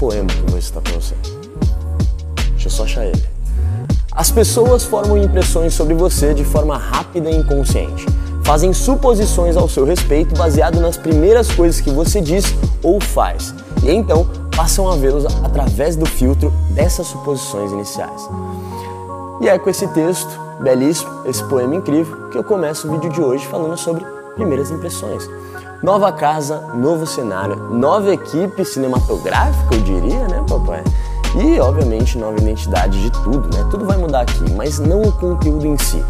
poema que eu vou recitar pra você. Deixa eu só achar ele. As pessoas formam impressões sobre você de forma rápida e inconsciente. Fazem suposições ao seu respeito baseado nas primeiras coisas que você diz ou faz. E então passam a vê-los através do filtro dessas suposições iniciais. E é com esse texto belíssimo, esse poema incrível, que eu começo o vídeo de hoje falando sobre primeiras impressões. Nova casa, novo cenário, nova equipe cinematográfica, eu diria, né, papai? E, obviamente, nova identidade de tudo, né? Tudo vai mudar aqui, mas não o conteúdo em si.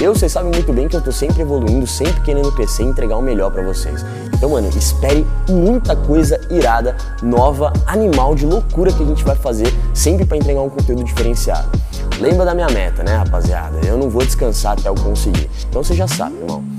Eu, vocês sabem muito bem que eu tô sempre evoluindo, sempre querendo crescer e entregar o melhor para vocês. Então, mano, espere muita coisa irada, nova, animal, de loucura que a gente vai fazer, sempre para entregar um conteúdo diferenciado. Lembra da minha meta, né, rapaziada? Eu não vou descansar até eu conseguir. Então você já sabe, irmão.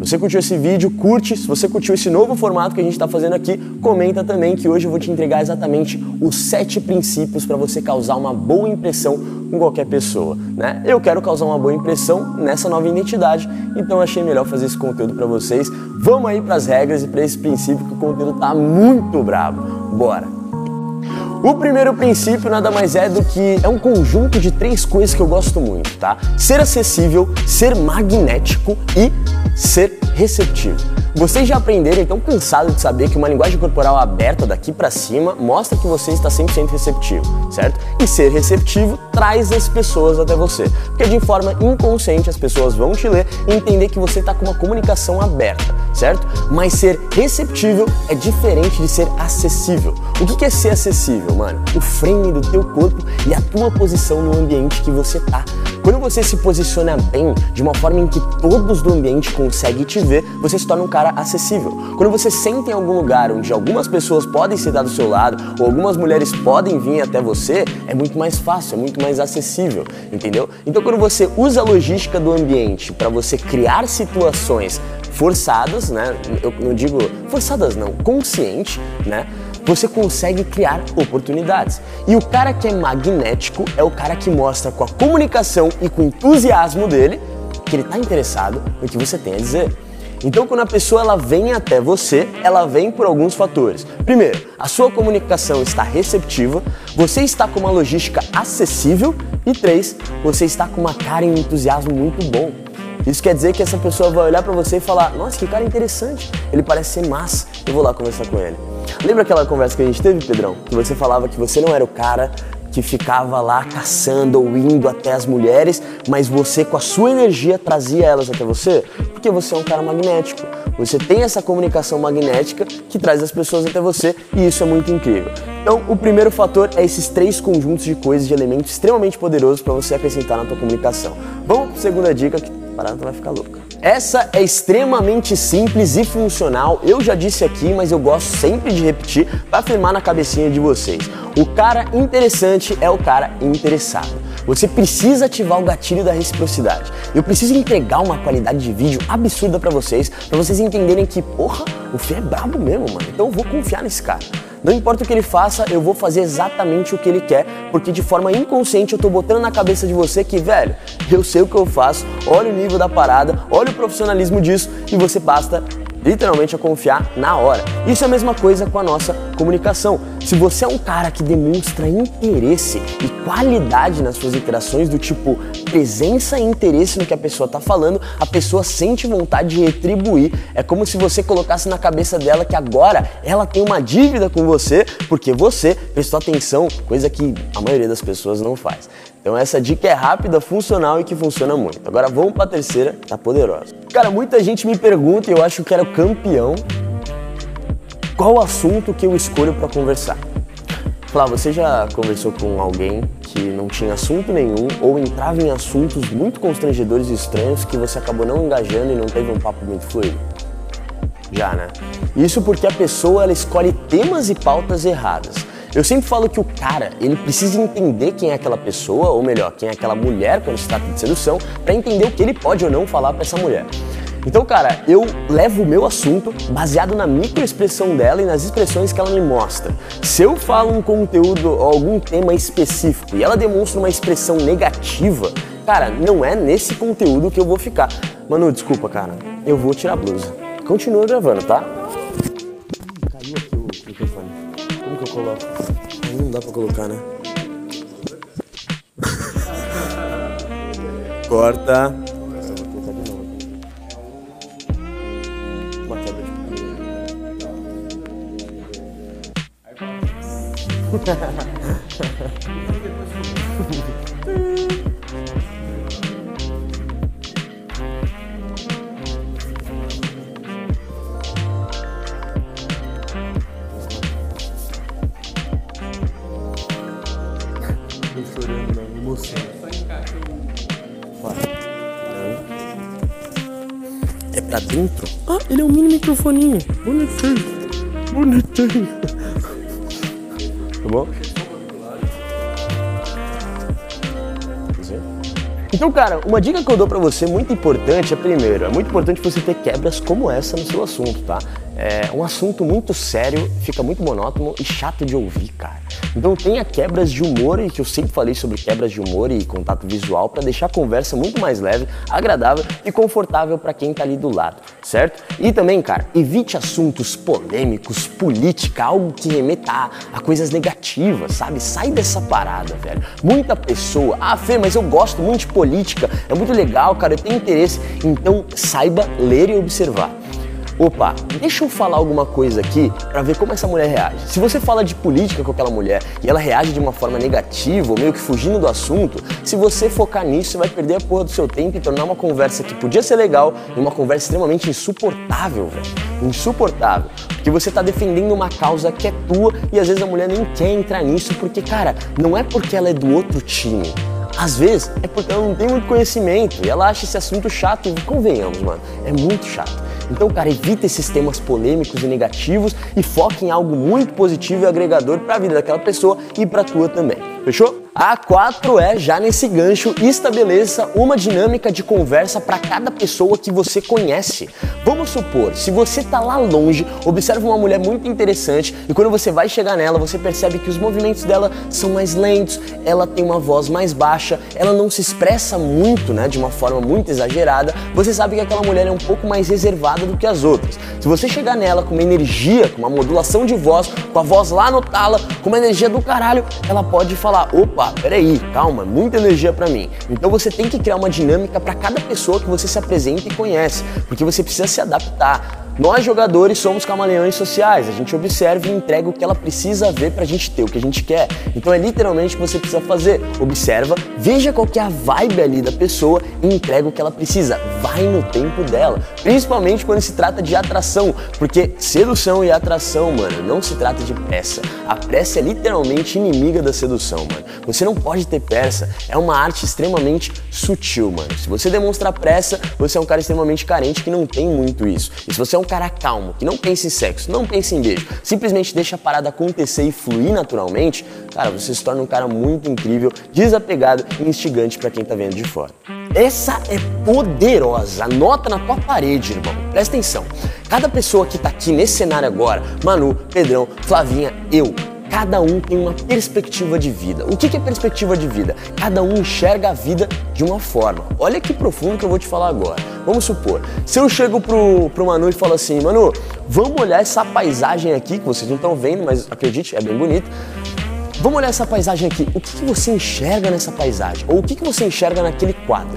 Você curtiu esse vídeo, curte. Se você curtiu esse novo formato que a gente está fazendo aqui, comenta também que hoje eu vou te entregar exatamente os sete princípios para você causar uma boa impressão com qualquer pessoa, né? Eu quero causar uma boa impressão nessa nova identidade, então achei melhor fazer esse conteúdo para vocês. Vamos aí para as regras e para esse princípio que o conteúdo tá muito brabo. Bora! O primeiro princípio nada mais é do que é um conjunto de três coisas que eu gosto muito, tá? Ser acessível, ser magnético e ser receptivo. Vocês já aprenderam, então cansado de saber que uma linguagem corporal aberta daqui para cima mostra que você está 100% receptivo, certo? E ser receptivo traz as pessoas até você, porque de forma inconsciente as pessoas vão te ler e entender que você está com uma comunicação aberta, certo? Mas ser receptível é diferente de ser acessível. O que é ser acessível, mano? O frame do teu corpo e a tua posição no ambiente que você tá. Quando você se posiciona bem, de uma forma em que todos do ambiente conseguem te ver, você se torna um cara acessível. Quando você senta em algum lugar onde algumas pessoas podem sentar do seu lado, ou algumas mulheres podem vir até você, é muito mais fácil, é muito mais acessível, entendeu? Então quando você usa a logística do ambiente para você criar situações forçadas, né? Eu não digo forçadas não, consciente, né? Você consegue criar oportunidades. E o cara que é magnético é o cara que mostra com a comunicação e com o entusiasmo dele que ele está interessado no que você tem a dizer. Então, quando a pessoa ela vem até você, ela vem por alguns fatores. Primeiro, a sua comunicação está receptiva, você está com uma logística acessível e três, você está com uma cara e um entusiasmo muito bom. Isso quer dizer que essa pessoa vai olhar para você e falar: "Nossa, que cara interessante. Ele parece ser massa. Eu vou lá conversar com ele". Lembra aquela conversa que a gente teve, Pedrão? Que você falava que você não era o cara que ficava lá caçando ou indo até as mulheres, mas você com a sua energia trazia elas até você, porque você é um cara magnético. Você tem essa comunicação magnética que traz as pessoas até você e isso é muito incrível. Então, o primeiro fator é esses três conjuntos de coisas, de elementos extremamente poderosos para você acrescentar na tua comunicação. Vamos para a segunda dica que parada vai ficar louca. Essa é extremamente simples e funcional. Eu já disse aqui, mas eu gosto sempre de repetir para afirmar na cabecinha de vocês. O cara interessante é o cara interessado. Você precisa ativar o gatilho da reciprocidade. Eu preciso entregar uma qualidade de vídeo absurda para vocês, para vocês entenderem que, porra, o Fê é brabo mesmo, mano. Então eu vou confiar nesse cara. Não importa o que ele faça, eu vou fazer exatamente o que ele quer, porque de forma inconsciente eu tô botando na cabeça de você que, velho, eu sei o que eu faço, olha o nível da parada, olha o profissionalismo disso e você basta literalmente a confiar na hora. Isso é a mesma coisa com a nossa comunicação. Se você é um cara que demonstra interesse e qualidade nas suas interações, do tipo presença e interesse no que a pessoa está falando, a pessoa sente vontade de retribuir. É como se você colocasse na cabeça dela que agora ela tem uma dívida com você porque você prestou atenção, coisa que a maioria das pessoas não faz. Então essa dica é rápida, funcional e que funciona muito. Agora vamos para a terceira, tá poderosa. Cara, muita gente me pergunta e eu acho que era campeão qual o assunto que eu escolho para conversar. Flá, você já conversou com alguém que não tinha assunto nenhum ou entrava em assuntos muito constrangedores e estranhos que você acabou não engajando e não teve um papo muito fluido? Já, né? Isso porque a pessoa ela escolhe temas e pautas erradas. Eu sempre falo que o cara, ele precisa entender quem é aquela pessoa, ou melhor, quem é aquela mulher quando se trata de sedução, para entender o que ele pode ou não falar para essa mulher. Então, cara, eu levo o meu assunto baseado na microexpressão dela e nas expressões que ela me mostra. Se eu falo um conteúdo ou algum tema específico e ela demonstra uma expressão negativa, cara, não é nesse conteúdo que eu vou ficar. Manu, desculpa, cara, eu vou tirar a blusa. Continua gravando, tá? Coloco? Não dá pra colocar, né? Corta. Uma quebra de ele é um mini microfoninho. Então, cara, uma dica que eu dou pra você muito importante é primeiro, é muito importante você ter quebras como essa no seu assunto, tá? É um assunto muito sério, fica muito monótono e chato de ouvir, cara. Então tenha quebras de humor e que eu sempre falei sobre quebras de humor e contato visual para deixar a conversa muito mais leve, agradável e confortável para quem tá ali do lado, certo? E também, cara, evite assuntos polêmicos, política, algo que remeta a coisas negativas, sabe? Sai dessa parada, velho. Muita pessoa, ah, Fê, mas eu gosto muito de política, é muito legal, cara, eu tenho interesse. Então saiba ler e observar opa, deixa eu falar alguma coisa aqui para ver como essa mulher reage. Se você fala de política com aquela mulher e ela reage de uma forma negativa ou meio que fugindo do assunto, se você focar nisso, você vai perder a porra do seu tempo e tornar uma conversa que podia ser legal em uma conversa extremamente insuportável, velho. Insuportável. Porque você tá defendendo uma causa que é tua e às vezes a mulher nem quer entrar nisso porque, cara, não é porque ela é do outro time. Às vezes é porque ela não tem muito conhecimento e ela acha esse assunto chato e convenhamos, mano, é muito chato. Então, cara, evita esses temas polêmicos e negativos e foque em algo muito positivo e agregador para a vida daquela pessoa e para a tua também. Fechou? A 4 é, já nesse gancho, estabeleça uma dinâmica de conversa para cada pessoa que você conhece. Vamos supor, se você tá lá longe, observa uma mulher muito interessante e quando você vai chegar nela, você percebe que os movimentos dela são mais lentos, ela tem uma voz mais baixa, ela não se expressa muito, né, de uma forma muito exagerada. Você sabe que aquela mulher é um pouco mais reservada do que as outras. Se você chegar nela com uma energia, com uma modulação de voz, com a voz lá no tala, com uma energia do caralho, ela pode falar: opa, peraí, calma, muita energia para mim. Então você tem que criar uma dinâmica para cada pessoa que você se apresenta e conhece, porque você precisa se adaptar. Nós jogadores somos camaleões sociais, a gente observa e entrega o que ela precisa ver pra gente ter o que a gente quer. Então é literalmente o que você precisa fazer. Observa, veja qual que é a vibe ali da pessoa e entrega o que ela precisa. Vai no tempo dela. Principalmente quando se trata de atração, porque sedução e atração, mano, não se trata de pressa. A pressa é literalmente inimiga da sedução, mano. Você não pode ter pressa, é uma arte extremamente sutil, mano. Se você demonstrar pressa, você é um cara extremamente carente que não tem muito isso. E se você é um cara calmo, que não pensa em sexo, não pensa em beijo, simplesmente deixa a parada acontecer e fluir naturalmente, cara, você se torna um cara muito incrível, desapegado e instigante para quem tá vendo de fora. Essa é poderosa. Anota na tua parede, irmão. Presta atenção. Cada pessoa que tá aqui nesse cenário agora, Manu, Pedrão, Flavinha, eu, cada um tem uma perspectiva de vida. O que é perspectiva de vida? Cada um enxerga a vida de uma forma. Olha que profundo que eu vou te falar agora. Vamos supor, se eu chego pro, pro Manu e falo assim, Manu, vamos olhar essa paisagem aqui, que vocês não estão vendo, mas acredite, é bem bonito. Vamos olhar essa paisagem aqui. O que, que você enxerga nessa paisagem? Ou o que, que você enxerga naquele quadro?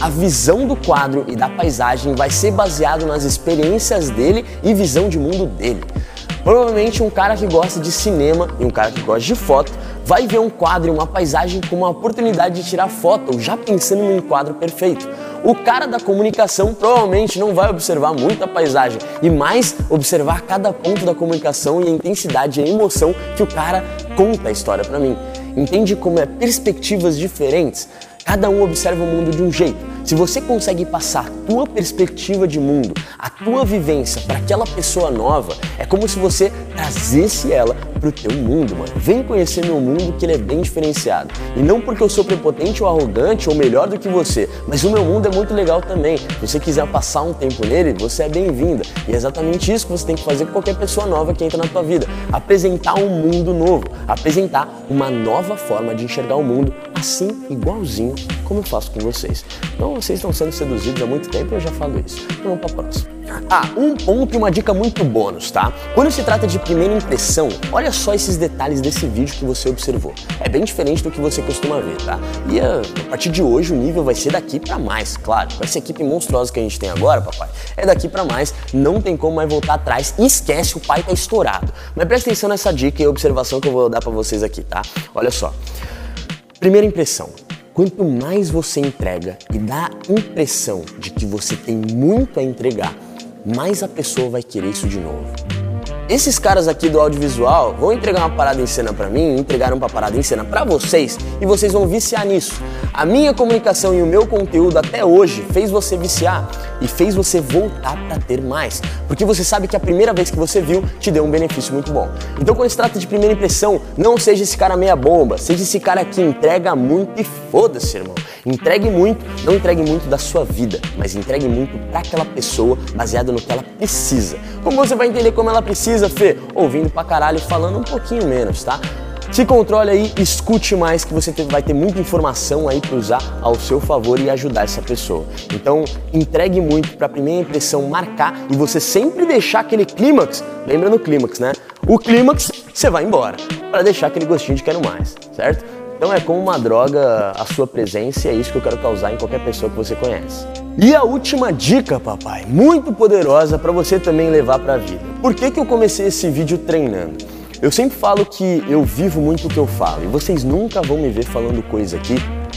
A visão do quadro e da paisagem vai ser baseado nas experiências dele e visão de mundo dele. Provavelmente um cara que gosta de cinema e um cara que gosta de foto vai ver um quadro e uma paisagem como uma oportunidade de tirar foto, já pensando num quadro perfeito. O cara da comunicação provavelmente não vai observar muito a paisagem e mais observar cada ponto da comunicação e a intensidade e a emoção que o cara conta a história para mim. Entende como é perspectivas diferentes? Cada um observa o mundo de um jeito. Se você consegue passar a tua perspectiva de mundo, a tua vivência para aquela pessoa nova, é como se você trazesse ela pro teu mundo, mano. Vem conhecer meu mundo que ele é bem diferenciado. E não porque eu sou prepotente ou arrogante ou melhor do que você, mas o meu mundo é muito legal também. Se você quiser passar um tempo nele, você é bem-vinda. E é exatamente isso que você tem que fazer com qualquer pessoa nova que entra na tua vida. Apresentar um mundo novo, apresentar uma nova forma de enxergar o mundo, assim igualzinho como eu faço com vocês. Então vocês estão sendo seduzidos há muito tempo, eu já falo isso. Então vamos para próxima. Ah, um ponto e uma dica muito bônus, tá? Quando se trata de primeira impressão, olha só esses detalhes desse vídeo que você observou. É bem diferente do que você costuma ver, tá? E a, a partir de hoje o nível vai ser daqui para mais, claro. Com essa equipe monstruosa que a gente tem agora, papai, é daqui para mais, não tem como mais voltar atrás. Esquece, o pai tá estourado. Mas presta atenção nessa dica e observação que eu vou dar para vocês aqui, tá? Olha só. Primeira impressão. Quanto mais você entrega e dá a impressão de que você tem muito a entregar, mais a pessoa vai querer isso de novo. Esses caras aqui do audiovisual vão entregar uma parada em cena para mim, entregaram uma parada em cena para vocês e vocês vão viciar nisso. A minha comunicação e o meu conteúdo até hoje fez você viciar e fez você voltar para ter mais, porque você sabe que a primeira vez que você viu te deu um benefício muito bom. Então, quando se trata de primeira impressão, não seja esse cara meia bomba, seja esse cara que entrega muito e foda-se, irmão. Entregue muito, não entregue muito da sua vida, mas entregue muito para aquela pessoa baseado no que ela precisa. Como você vai entender como ela precisa, Fê? Ouvindo pra caralho, falando um pouquinho menos, tá? Se controle aí, escute mais que você vai ter muita informação aí para usar ao seu favor e ajudar essa pessoa. Então, entregue muito para a primeira impressão marcar e você sempre deixar aquele clímax, lembra no clímax, né? O clímax, você vai embora, para deixar aquele gostinho de quero mais, certo? Então é como uma droga a sua presença e é isso que eu quero causar em qualquer pessoa que você conhece. E a última dica, papai, muito poderosa para você também levar para a vida. Por que, que eu comecei esse vídeo treinando? Eu sempre falo que eu vivo muito o que eu falo e vocês nunca vão me ver falando coisa aqui,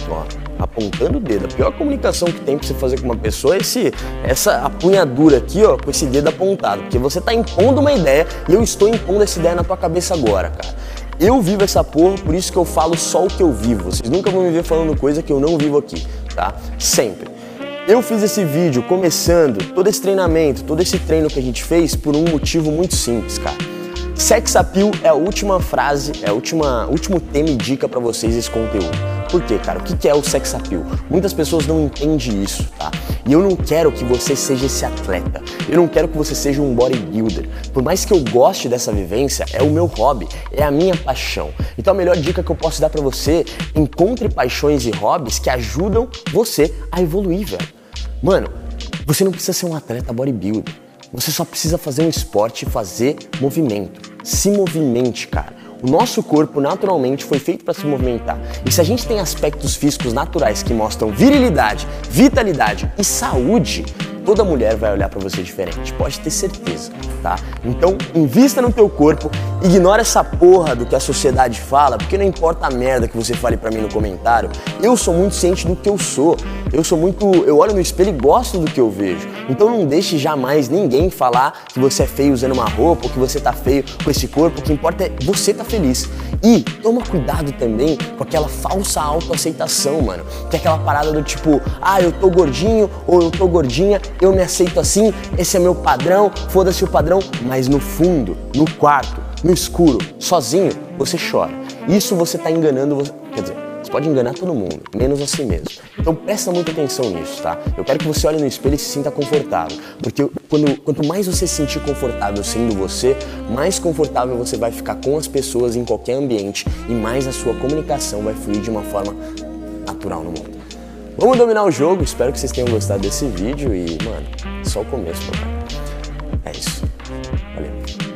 ó, apontando o dedo. A pior comunicação que tem pra você fazer com uma pessoa é esse, essa apunhadura aqui, ó, com esse dedo apontado, porque você tá impondo uma ideia e eu estou impondo essa ideia na tua cabeça agora, cara. Eu vivo essa porra, por isso que eu falo só o que eu vivo. Vocês nunca vão me ver falando coisa que eu não vivo aqui, tá? Sempre. Eu fiz esse vídeo começando todo esse treinamento, todo esse treino que a gente fez por um motivo muito simples, cara. Sex appeal é a última frase, é a última, último tema e dica para vocês esse conteúdo. Por quê, cara? O que é o sex appeal? Muitas pessoas não entendem isso, tá? E eu não quero que você seja esse atleta. Eu não quero que você seja um bodybuilder. Por mais que eu goste dessa vivência, é o meu hobby, é a minha paixão. Então a melhor dica que eu posso dar para você, encontre paixões e hobbies que ajudam você a evoluir, velho. Mano, você não precisa ser um atleta bodybuilder. Você só precisa fazer um esporte e fazer movimento. Se movimente, cara. O nosso corpo naturalmente foi feito para se movimentar. E se a gente tem aspectos físicos naturais que mostram virilidade, vitalidade e saúde, toda mulher vai olhar para você diferente, pode ter certeza, tá? Então, invista no teu corpo, ignora essa porra do que a sociedade fala, porque não importa a merda que você fale para mim no comentário. Eu sou muito ciente do que eu sou. Eu sou muito, eu olho no espelho e gosto do que eu vejo. Então não deixe jamais ninguém falar que você é feio usando uma roupa ou que você tá feio com esse corpo. O que importa é você tá feliz. E toma cuidado também com aquela falsa autoaceitação, mano. Que é aquela parada do tipo, ah, eu tô gordinho ou eu tô gordinha eu me aceito assim, esse é meu padrão, foda-se o padrão, mas no fundo, no quarto, no escuro, sozinho, você chora. Isso você está enganando, você... quer dizer, pode enganar todo mundo, menos a si mesmo. Então presta muita atenção nisso, tá? Eu quero que você olhe no espelho e se sinta confortável, porque quando, quanto mais você se sentir confortável sendo você, mais confortável você vai ficar com as pessoas em qualquer ambiente e mais a sua comunicação vai fluir de uma forma natural no mundo. Vamos dominar o jogo, espero que vocês tenham gostado desse vídeo e, mano, só o começo, papai. É isso. Valeu.